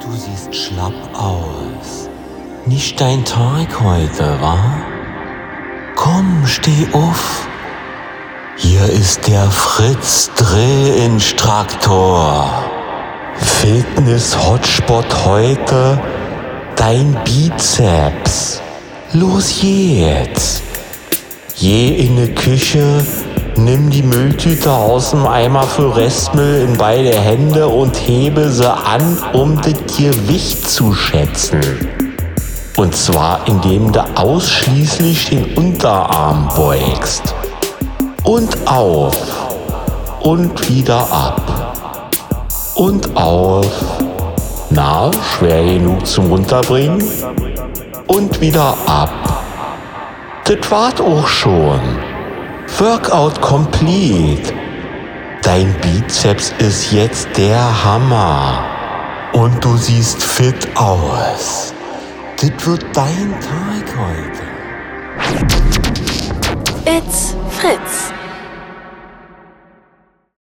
Du siehst schlapp aus. Nicht dein Tag heute, wa? Komm, steh auf. Hier ist der Fritz Drill-Instruktor. Fitness-Hotspot heute, dein Bizeps. Los jetzt. Je in die Küche, nimm die Mülltüte aus dem Eimer für Restmüll in beide Hände und hebe sie an, um das Gewicht zu schätzen. Und zwar indem du ausschließlich den Unterarm beugst. Und auf. Und wieder ab. Und auf. Na, schwer genug zum Runterbringen? Und wieder ab. Das wart auch schon. Workout complete. Dein Bizeps ist jetzt der Hammer. Und du siehst fit aus. Das wird dein Tag heute. It's Fritz.